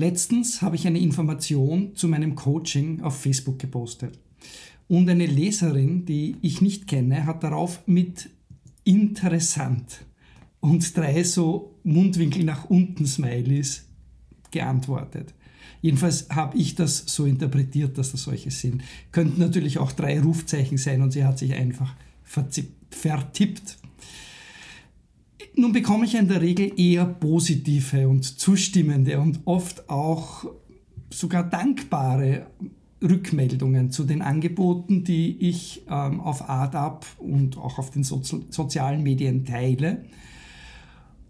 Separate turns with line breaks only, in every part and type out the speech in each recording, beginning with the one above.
Letztens habe ich eine Information zu meinem Coaching auf Facebook gepostet. Und eine Leserin, die ich nicht kenne, hat darauf mit interessant und drei so Mundwinkel nach unten Smileys geantwortet. Jedenfalls habe ich das so interpretiert, dass das solche sind. Könnten natürlich auch drei Rufzeichen sein und sie hat sich einfach vertippt. Nun bekomme ich in der Regel eher positive und zustimmende und oft auch sogar dankbare Rückmeldungen zu den Angeboten, die ich ähm, auf AdUp und auch auf den Sozi sozialen Medien teile.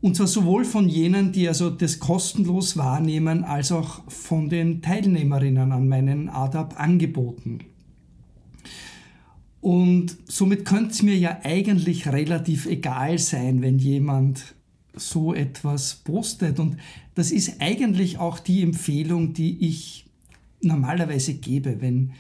Und zwar sowohl von jenen, die also das kostenlos wahrnehmen, als auch von den Teilnehmerinnen an meinen ADAP-Angeboten. Und somit könnte es mir ja eigentlich relativ egal sein, wenn jemand so etwas postet. Und das ist eigentlich auch die Empfehlung, die ich normalerweise gebe, wenn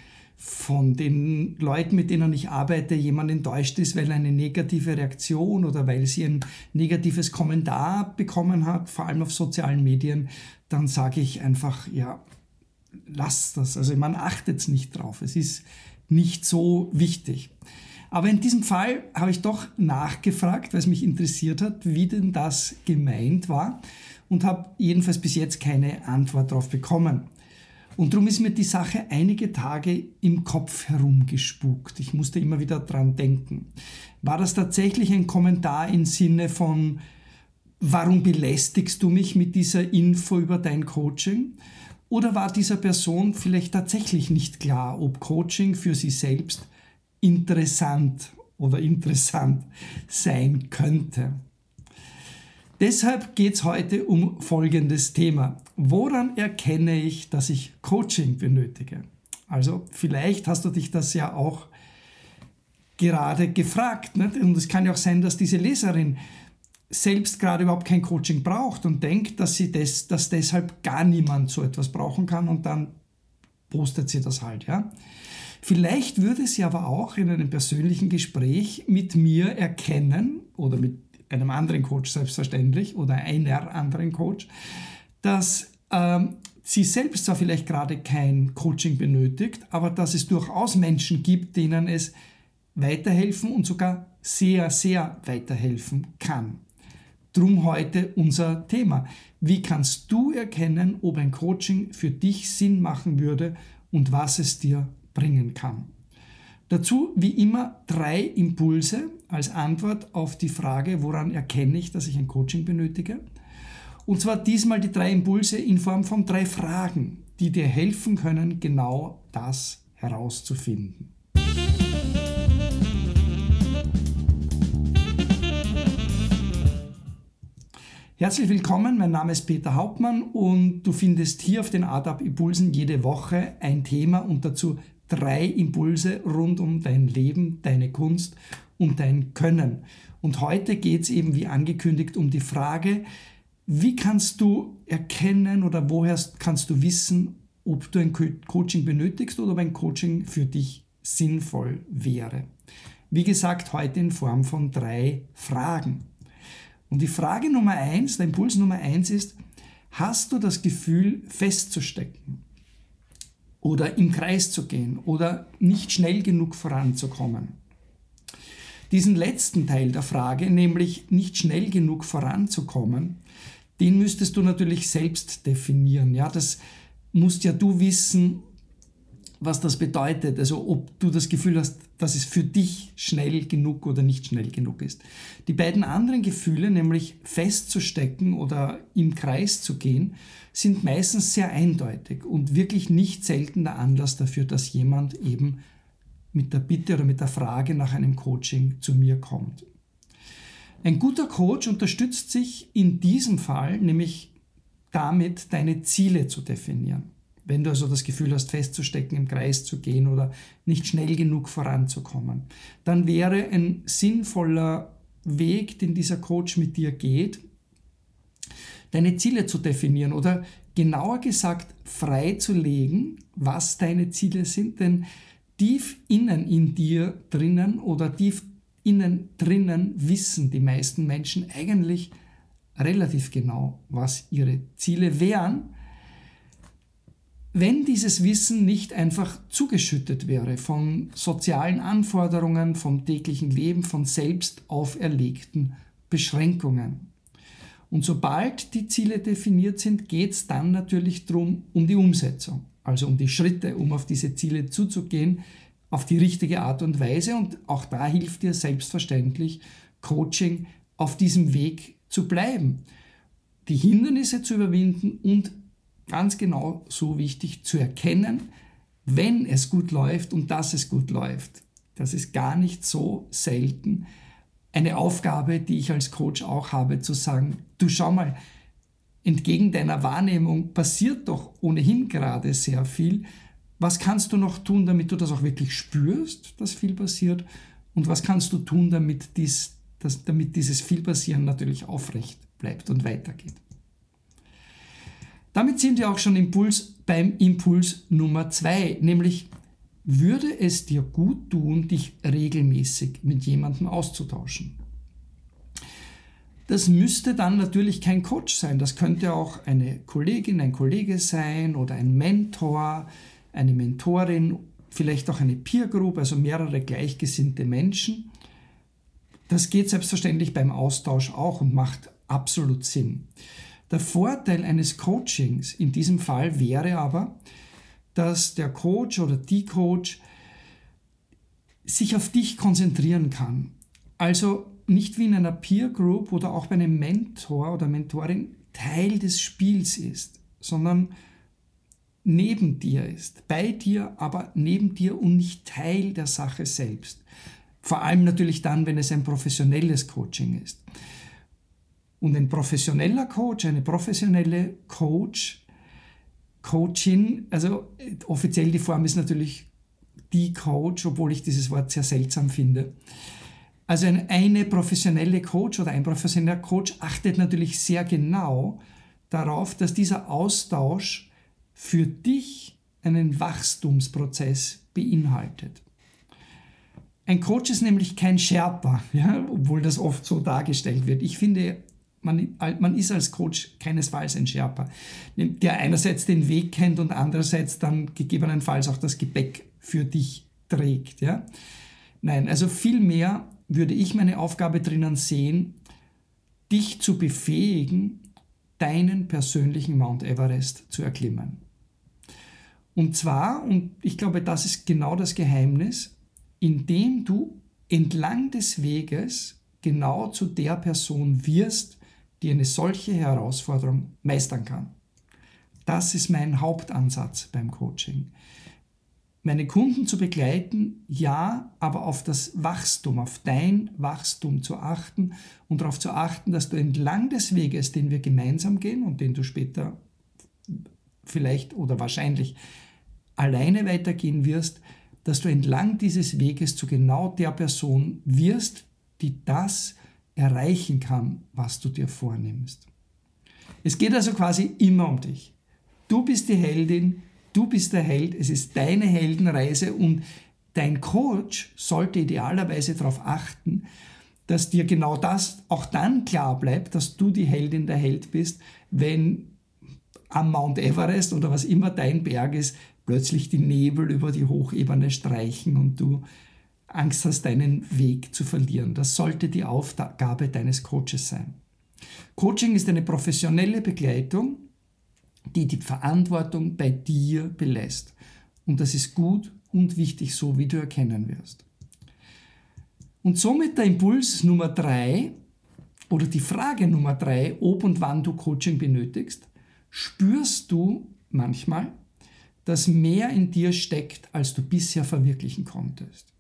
von den Leuten, mit denen ich arbeite, jemand enttäuscht ist, weil eine negative Reaktion oder weil sie ein negatives Kommentar bekommen hat, vor allem auf sozialen Medien, dann sage ich einfach, ja, lasst das. Also man achtet nicht drauf. Es ist nicht so wichtig. Aber in diesem Fall habe ich doch nachgefragt, weil es mich interessiert hat, wie denn das gemeint war und habe jedenfalls bis jetzt keine Antwort darauf bekommen. Und darum ist mir die Sache einige Tage im Kopf herumgespukt. Ich musste immer wieder dran denken. War das tatsächlich ein Kommentar im Sinne von, warum belästigst du mich mit dieser Info über dein Coaching? Oder war dieser Person vielleicht tatsächlich nicht klar, ob Coaching für sie selbst interessant oder interessant sein könnte? Deshalb geht es heute um folgendes Thema. Woran erkenne ich, dass ich Coaching benötige? Also vielleicht hast du dich das ja auch gerade gefragt. Nicht? Und es kann ja auch sein, dass diese Leserin selbst gerade überhaupt kein Coaching braucht und denkt, dass, sie des, dass deshalb gar niemand so etwas brauchen kann und dann postet sie das halt. Ja? Vielleicht würde sie aber auch in einem persönlichen Gespräch mit mir erkennen oder mit einem anderen Coach selbstverständlich oder einer anderen Coach, dass ähm, sie selbst zwar vielleicht gerade kein Coaching benötigt, aber dass es durchaus Menschen gibt, denen es weiterhelfen und sogar sehr, sehr weiterhelfen kann. Drum heute unser Thema. Wie kannst du erkennen, ob ein Coaching für dich Sinn machen würde und was es dir bringen kann? Dazu wie immer drei Impulse als Antwort auf die Frage, woran erkenne ich, dass ich ein Coaching benötige. Und zwar diesmal die drei Impulse in Form von drei Fragen, die dir helfen können, genau das herauszufinden. Herzlich willkommen, mein Name ist Peter Hauptmann und du findest hier auf den ADAP Impulsen jede Woche ein Thema und dazu drei Impulse rund um dein Leben, deine Kunst und dein Können. Und heute geht es eben, wie angekündigt, um die Frage, wie kannst du erkennen oder woher kannst du wissen, ob du ein Coaching benötigst oder ob ein Coaching für dich sinnvoll wäre. Wie gesagt, heute in Form von drei Fragen. Und die Frage Nummer eins, der Impuls Nummer eins ist, hast du das Gefühl festzustecken? oder im Kreis zu gehen oder nicht schnell genug voranzukommen. Diesen letzten Teil der Frage, nämlich nicht schnell genug voranzukommen, den müsstest du natürlich selbst definieren. Ja, das musst ja du wissen, was das bedeutet. Also ob du das Gefühl hast, dass es für dich schnell genug oder nicht schnell genug ist. Die beiden anderen Gefühle, nämlich festzustecken oder im Kreis zu gehen, sind meistens sehr eindeutig und wirklich nicht selten der Anlass dafür, dass jemand eben mit der Bitte oder mit der Frage nach einem Coaching zu mir kommt. Ein guter Coach unterstützt sich in diesem Fall nämlich damit, deine Ziele zu definieren. Wenn du also das Gefühl hast, festzustecken, im Kreis zu gehen oder nicht schnell genug voranzukommen, dann wäre ein sinnvoller Weg, den dieser Coach mit dir geht, deine Ziele zu definieren oder genauer gesagt freizulegen, was deine Ziele sind, denn tief innen in dir drinnen oder tief innen drinnen wissen die meisten Menschen eigentlich relativ genau, was ihre Ziele wären. Wenn dieses Wissen nicht einfach zugeschüttet wäre von sozialen Anforderungen, vom täglichen Leben, von selbst auferlegten Beschränkungen. Und sobald die Ziele definiert sind, geht es dann natürlich darum, um die Umsetzung, also um die Schritte, um auf diese Ziele zuzugehen, auf die richtige Art und Weise. Und auch da hilft dir selbstverständlich Coaching, auf diesem Weg zu bleiben, die Hindernisse zu überwinden und ganz genau so wichtig zu erkennen, wenn es gut läuft und dass es gut läuft. Das ist gar nicht so selten eine Aufgabe, die ich als Coach auch habe, zu sagen, du schau mal, entgegen deiner Wahrnehmung passiert doch ohnehin gerade sehr viel. Was kannst du noch tun, damit du das auch wirklich spürst, dass viel passiert? Und was kannst du tun, damit, dies, dass, damit dieses Vielpassieren natürlich aufrecht bleibt und weitergeht? Damit sind wir auch schon Impuls beim Impuls Nummer zwei, nämlich würde es dir gut tun, dich regelmäßig mit jemandem auszutauschen. Das müsste dann natürlich kein Coach sein, das könnte auch eine Kollegin, ein Kollege sein oder ein Mentor, eine Mentorin, vielleicht auch eine Peer Group, also mehrere gleichgesinnte Menschen. Das geht selbstverständlich beim Austausch auch und macht absolut Sinn. Der Vorteil eines Coachings in diesem Fall wäre aber, dass der Coach oder die Coach sich auf dich konzentrieren kann. Also nicht wie in einer Peer Group oder auch bei einem Mentor oder Mentorin Teil des Spiels ist, sondern neben dir ist, bei dir, aber neben dir und nicht Teil der Sache selbst. Vor allem natürlich dann, wenn es ein professionelles Coaching ist. Und ein professioneller Coach, eine professionelle Coach, Coachin, also offiziell die Form ist natürlich die Coach, obwohl ich dieses Wort sehr seltsam finde. Also eine professionelle Coach oder ein professioneller Coach achtet natürlich sehr genau darauf, dass dieser Austausch für dich einen Wachstumsprozess beinhaltet. Ein Coach ist nämlich kein Sherpa, ja, obwohl das oft so dargestellt wird. Ich finde, man, man ist als Coach keinesfalls ein Sherpa, der einerseits den Weg kennt und andererseits dann gegebenenfalls auch das Gepäck für dich trägt. Ja? Nein, also vielmehr würde ich meine Aufgabe drinnen sehen, dich zu befähigen, deinen persönlichen Mount Everest zu erklimmen. Und zwar, und ich glaube, das ist genau das Geheimnis, indem du entlang des Weges genau zu der Person wirst, die eine solche Herausforderung meistern kann. Das ist mein Hauptansatz beim Coaching meine Kunden zu begleiten, ja, aber auf das Wachstum, auf dein Wachstum zu achten und darauf zu achten, dass du entlang des Weges, den wir gemeinsam gehen und den du später vielleicht oder wahrscheinlich alleine weitergehen wirst, dass du entlang dieses Weges zu genau der Person wirst, die das erreichen kann, was du dir vornimmst. Es geht also quasi immer um dich. Du bist die Heldin, Du bist der Held, es ist deine Heldenreise und dein Coach sollte idealerweise darauf achten, dass dir genau das auch dann klar bleibt, dass du die Heldin der Held bist, wenn am Mount Everest oder was immer dein Berg ist, plötzlich die Nebel über die Hochebene streichen und du Angst hast, deinen Weg zu verlieren. Das sollte die Aufgabe deines Coaches sein. Coaching ist eine professionelle Begleitung die die Verantwortung bei dir belässt. Und das ist gut und wichtig, so wie du erkennen wirst. Und somit der Impuls Nummer drei oder die Frage Nummer drei, ob und wann du Coaching benötigst, spürst du manchmal, dass mehr in dir steckt, als du bisher verwirklichen konntest.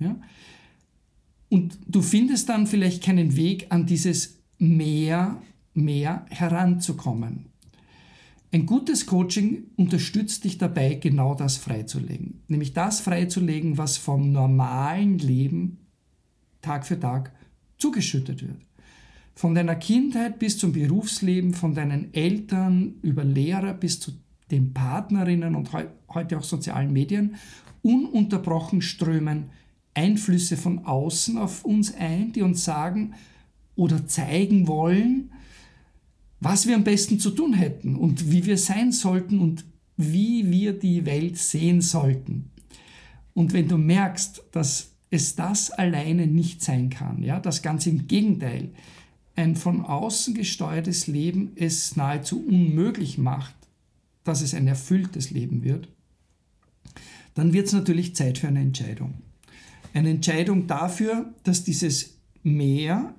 Ja? Und du findest dann vielleicht keinen Weg an dieses mehr, mehr heranzukommen. Ein gutes Coaching unterstützt dich dabei, genau das freizulegen. Nämlich das freizulegen, was vom normalen Leben Tag für Tag zugeschüttet wird. Von deiner Kindheit bis zum Berufsleben, von deinen Eltern über Lehrer bis zu den Partnerinnen und heute auch sozialen Medien, ununterbrochen strömen Einflüsse von außen auf uns ein, die uns sagen oder zeigen wollen, was wir am besten zu tun hätten und wie wir sein sollten und wie wir die Welt sehen sollten. Und wenn du merkst, dass es das alleine nicht sein kann, ja, das ganz im Gegenteil, ein von außen gesteuertes Leben es nahezu unmöglich macht, dass es ein erfülltes Leben wird, dann wird es natürlich Zeit für eine Entscheidung. Eine Entscheidung dafür, dass dieses Mehr,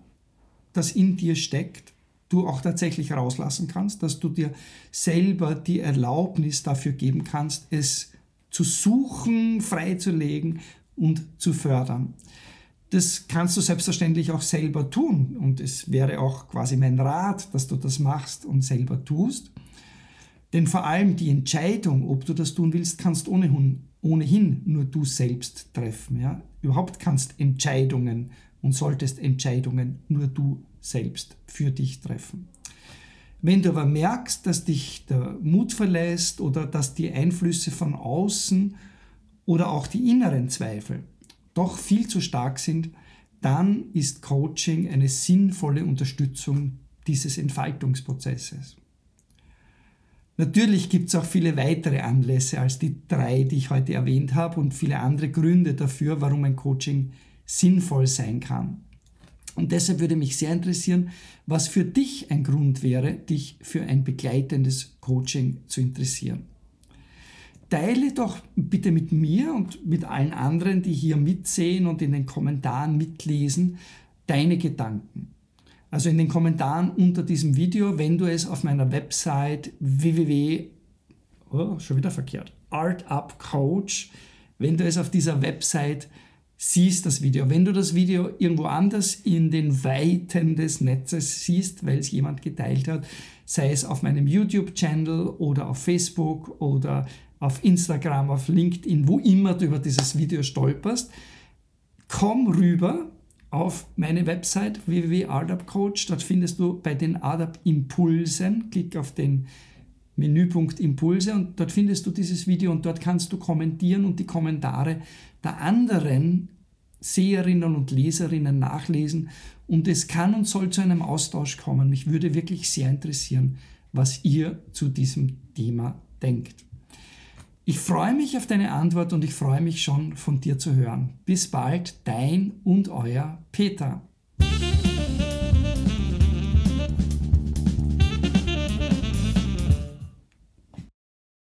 das in dir steckt, du auch tatsächlich rauslassen kannst, dass du dir selber die Erlaubnis dafür geben kannst, es zu suchen, freizulegen und zu fördern. Das kannst du selbstverständlich auch selber tun und es wäre auch quasi mein Rat, dass du das machst und selber tust. Denn vor allem die Entscheidung, ob du das tun willst, kannst ohnehin, ohnehin nur du selbst treffen. Ja? Überhaupt kannst Entscheidungen und solltest Entscheidungen nur du selbst für dich treffen. Wenn du aber merkst, dass dich der Mut verlässt oder dass die Einflüsse von außen oder auch die inneren Zweifel doch viel zu stark sind, dann ist Coaching eine sinnvolle Unterstützung dieses Entfaltungsprozesses. Natürlich gibt es auch viele weitere Anlässe als die drei, die ich heute erwähnt habe und viele andere Gründe dafür, warum ein Coaching sinnvoll sein kann. Und deshalb würde mich sehr interessieren, was für dich ein Grund wäre, dich für ein begleitendes Coaching zu interessieren. Teile doch bitte mit mir und mit allen anderen, die hier mitsehen und in den Kommentaren mitlesen, deine Gedanken. Also in den Kommentaren unter diesem Video, wenn du es auf meiner Website www, oh, schon wieder verkehrt, Art Up Coach, wenn du es auf dieser Website siehst das Video. Wenn du das Video irgendwo anders in den Weiten des Netzes siehst, weil es jemand geteilt hat, sei es auf meinem YouTube-Channel oder auf Facebook oder auf Instagram, auf LinkedIn, wo immer du über dieses Video stolperst, komm rüber auf meine Website www.ardupcoach. Dort findest du bei den Ardap Impulsen, klick auf den Menüpunkt Impulse und dort findest du dieses Video und dort kannst du kommentieren und die Kommentare der anderen Seherinnen und Leserinnen nachlesen und es kann und soll zu einem Austausch kommen. Mich würde wirklich sehr interessieren, was ihr zu diesem Thema denkt. Ich freue mich auf deine Antwort und ich freue mich schon von dir zu hören. Bis bald, dein und euer Peter.